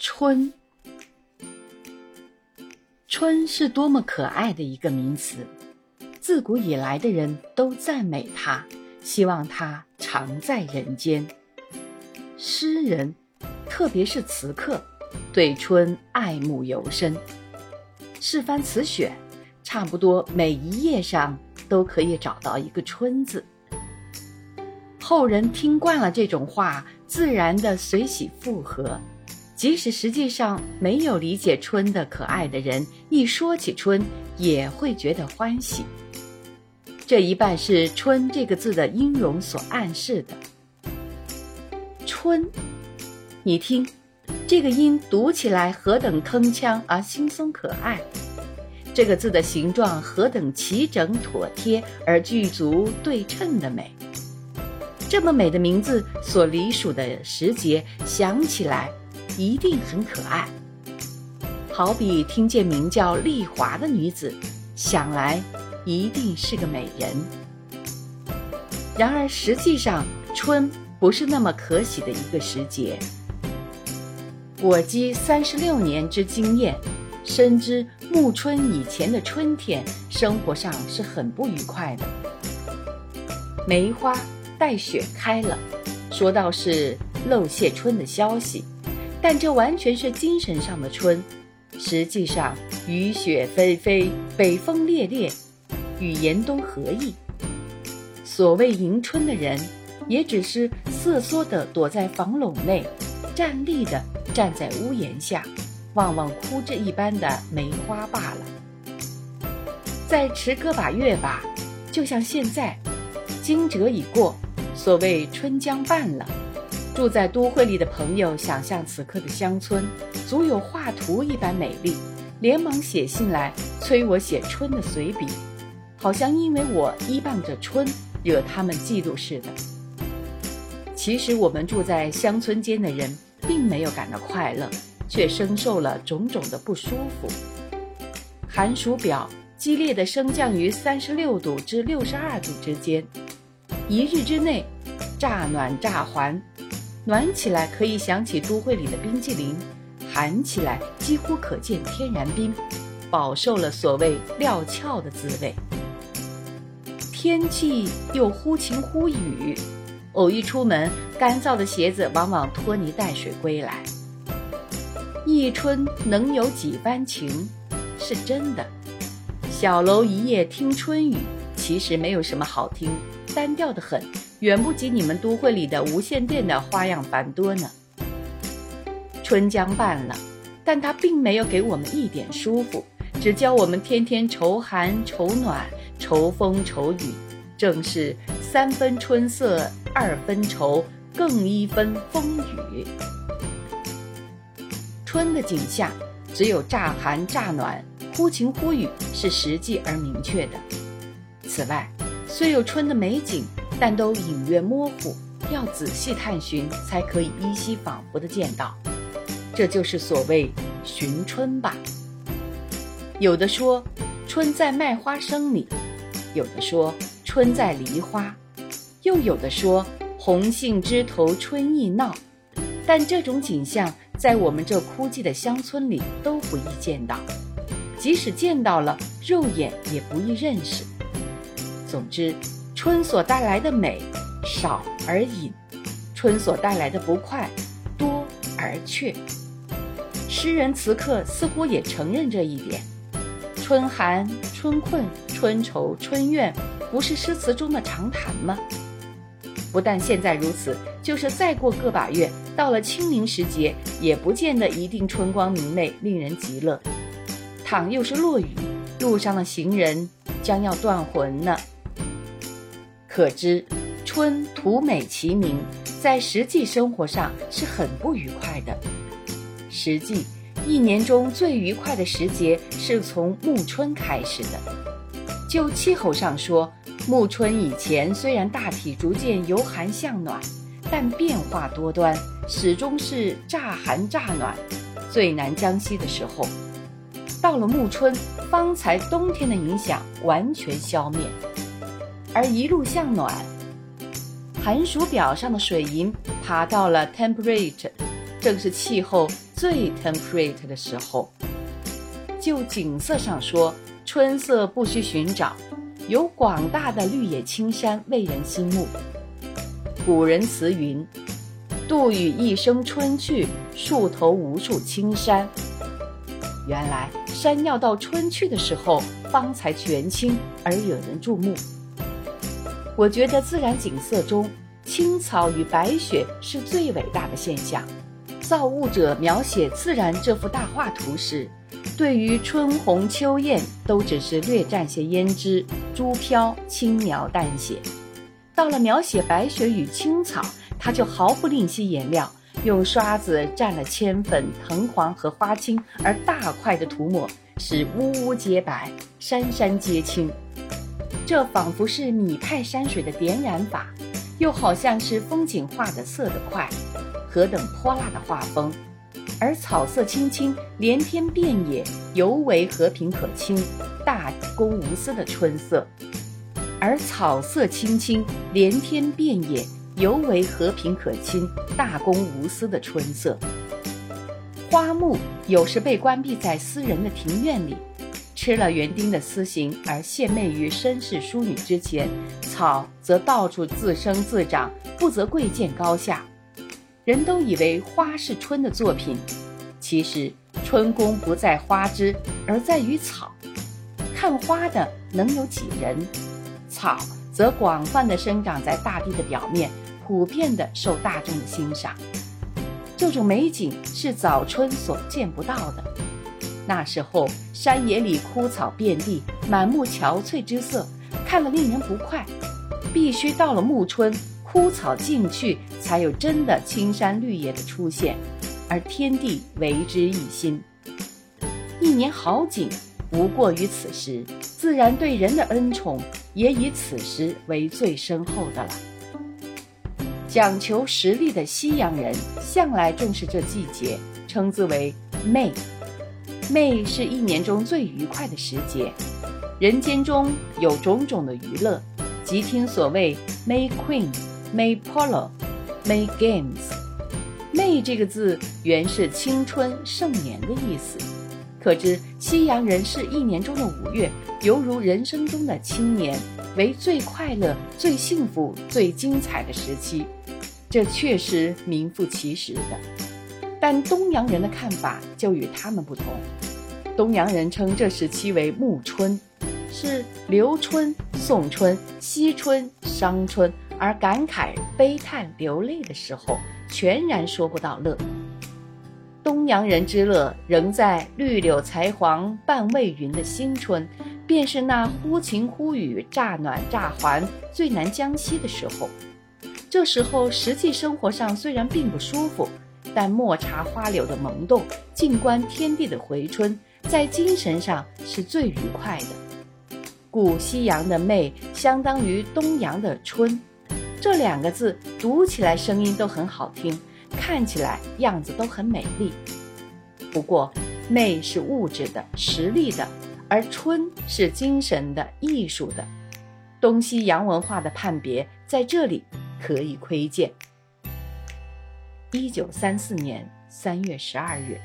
春，春是多么可爱的一个名词，自古以来的人都赞美它，希望它常在人间。诗人，特别是词客，对春爱慕尤深。试翻词选，差不多每一页上都可以找到一个“春”字。后人听惯了这种话，自然的随喜附和。即使实际上没有理解春的可爱的人，一说起春，也会觉得欢喜。这一半是“春”这个字的音容所暗示的。春，你听，这个音读起来何等铿锵而轻松可爱，这个字的形状何等齐整妥帖而具足对称的美。这么美的名字所隶属的时节，想起来。一定很可爱，好比听见名叫丽华的女子，想来一定是个美人。然而实际上，春不是那么可喜的一个时节。我积三十六年之经验，深知暮春以前的春天，生活上是很不愉快的。梅花带雪开了，说到是漏谢春的消息。但这完全是精神上的春，实际上雨雪霏霏，北风烈烈，与严冬何异？所谓迎春的人，也只是瑟缩地躲在房垄内，站立地站在屋檐下，望望枯枝一般的梅花罢了。再迟个把月吧，就像现在，惊蛰已过，所谓春将半了。住在都会里的朋友想象此刻的乡村，足有画图一般美丽，连忙写信来催我写春的随笔，好像因为我依傍着春，惹他们嫉妒似的。其实我们住在乡村间的人，并没有感到快乐，却深受了种种的不舒服。寒暑表激烈的升降于三十六度至六十二度之间，一日之内，乍暖乍寒。暖起来可以想起都会里的冰激凌，寒起来几乎可见天然冰，饱受了所谓料峭的滋味。天气又忽晴忽雨，偶一出门，干燥的鞋子往往拖泥带水归来。一春能有几番情，是真的。小楼一夜听春雨，其实没有什么好听，单调的很。远不及你们都会里的无线电的花样繁多呢。春将半了，但它并没有给我们一点舒服，只教我们天天愁寒愁暖、愁风愁雨，正是三分春色二分愁，更一分风雨。春的景象只有乍寒乍暖、忽晴忽雨是实际而明确的。此外，虽有春的美景。但都隐约模糊，要仔细探寻才可以依稀仿佛的见到。这就是所谓寻春吧。有的说春在麦花生里，有的说春在梨花，又有的说红杏枝头春意闹。但这种景象在我们这枯寂的乡村里都不易见到，即使见到了，肉眼也不易认识。总之。春所带来的美少而隐，春所带来的不快多而却。诗人词客似乎也承认这一点。春寒、春困、春愁、春怨，不是诗词中的常谈吗？不但现在如此，就是再过个把月，到了清明时节，也不见得一定春光明媚，令人极乐。倘又是落雨，路上的行人将要断魂呢。可知，春图美其名，在实际生活上是很不愉快的。实际，一年中最愉快的时节是从暮春开始的。就气候上说，暮春以前虽然大体逐渐由寒向暖，但变化多端，始终是乍寒乍暖，最难将息的时候。到了暮春，方才冬天的影响完全消灭。而一路向暖，寒暑表上的水银爬到了 temperate 正是气候最 temperate 的时候。就景色上说，春色不需寻找，有广大的绿野青山为人心目。古人词云：“杜宇一声春去，树头无数青山。”原来山要到春去的时候，方才全青而惹人注目。我觉得自然景色中，青草与白雪是最伟大的现象。造物者描写自然这幅大画图时，对于春红秋艳都只是略蘸些胭脂，珠飘轻描淡写。到了描写白雪与青草，他就毫不吝惜颜料，用刷子蘸了铅粉、藤黄和花青，而大块的涂抹，使屋屋皆白，山山皆青。这仿佛是米派山水的点染法，又好像是风景画的色的快，何等泼辣的画风！而草色青青，连天遍野，尤为和平可亲，大公无私的春色。而草色青青，连天遍野，尤为和平可亲、大公无私的春色。花木有时被关闭在私人的庭院里，吃了园丁的私刑而献媚于绅士淑女之前；草则到处自生自长，不择贵贱高下。人都以为花是春的作品，其实春宫不在花枝，而在于草。看花的能有几人？草则广泛的生长在大地的表面，普遍的受大众的欣赏。这种美景是早春所见不到的。那时候山野里枯草遍地，满目憔悴之色，看了令人不快。必须到了暮春，枯草尽去，才有真的青山绿野的出现，而天地为之一新。一年好景。无过于此时，自然对人的恩宠也以此时为最深厚的了。讲求实力的西洋人向来重视这季节，称之为 May。May 是一年中最愉快的时节，人间中有种种的娱乐，即听所谓 May Queen、May Polo、May Games。May 这个字原是青春盛年的意思。可知西洋人视一年中的五月，犹如人生中的青年，为最快乐、最幸福、最精彩的时期。这确实名副其实的。但东洋人的看法就与他们不同。东洋人称这时期为暮春，是留春、送春、惜春、伤春，而感慨、悲叹、流泪的时候，全然说不到乐。东洋人之乐，仍在绿柳才黄半未匀的新春，便是那忽晴忽雨、乍暖乍寒、最难将息的时候。这时候，实际生活上虽然并不舒服，但莫察花柳的萌动，静观天地的回春，在精神上是最愉快的。故西洋的媚相当于东洋的春，这两个字读起来声音都很好听。看起来样子都很美丽，不过媚是物质的、实力的，而春是精神的、艺术的。东西洋文化的判别在这里可以窥见。一九三四年三月十二日。